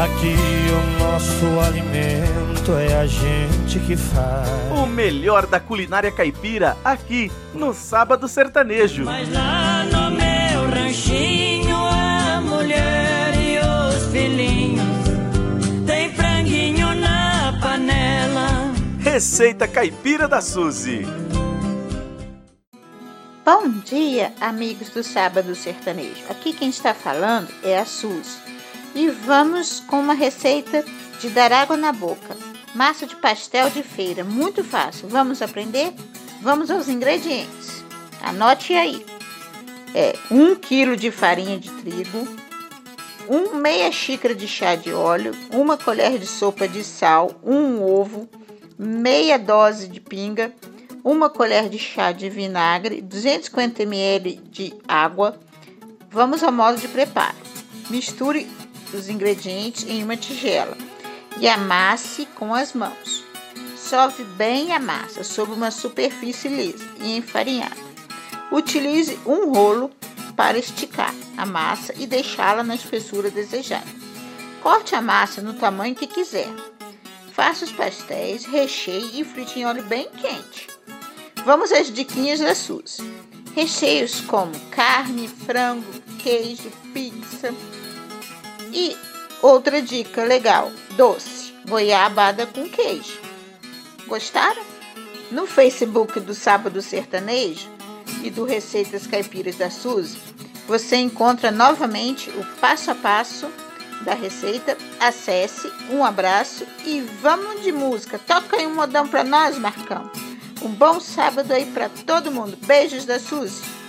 Aqui o nosso alimento é a gente que faz. O melhor da culinária caipira aqui no Sábado Sertanejo. Mas lá no meu ranchinho a mulher e os filhinhos tem franguinho na panela. Receita Caipira da Suzy. Bom dia, amigos do Sábado Sertanejo. Aqui quem está falando é a Suzy. E vamos com uma receita de dar água na boca. Massa de pastel de feira, muito fácil. Vamos aprender? Vamos aos ingredientes. Anote aí. É 1 kg de farinha de trigo, 1 meia xícara de chá de óleo, uma colher de sopa de sal, um ovo, meia dose de pinga, uma colher de chá de vinagre, 250 ml de água. Vamos ao modo de preparo. Misture os ingredientes em uma tigela e amasse com as mãos. Sove bem a massa sobre uma superfície lisa e enfarinhada. Utilize um rolo para esticar a massa e deixá-la na espessura desejada. Corte a massa no tamanho que quiser. Faça os pastéis, recheie e frite em óleo bem quente. Vamos às diquinhas da Suzy. Recheios como carne, frango, queijo, pizza, e outra dica legal: doce, goiabada com queijo. Gostaram? No Facebook do Sábado Sertanejo e do Receitas Caipiras da Suzy, você encontra novamente o passo a passo da receita. Acesse, um abraço e vamos de música. Toca aí um modão para nós, Marcão. Um bom sábado aí para todo mundo. Beijos da Suzy.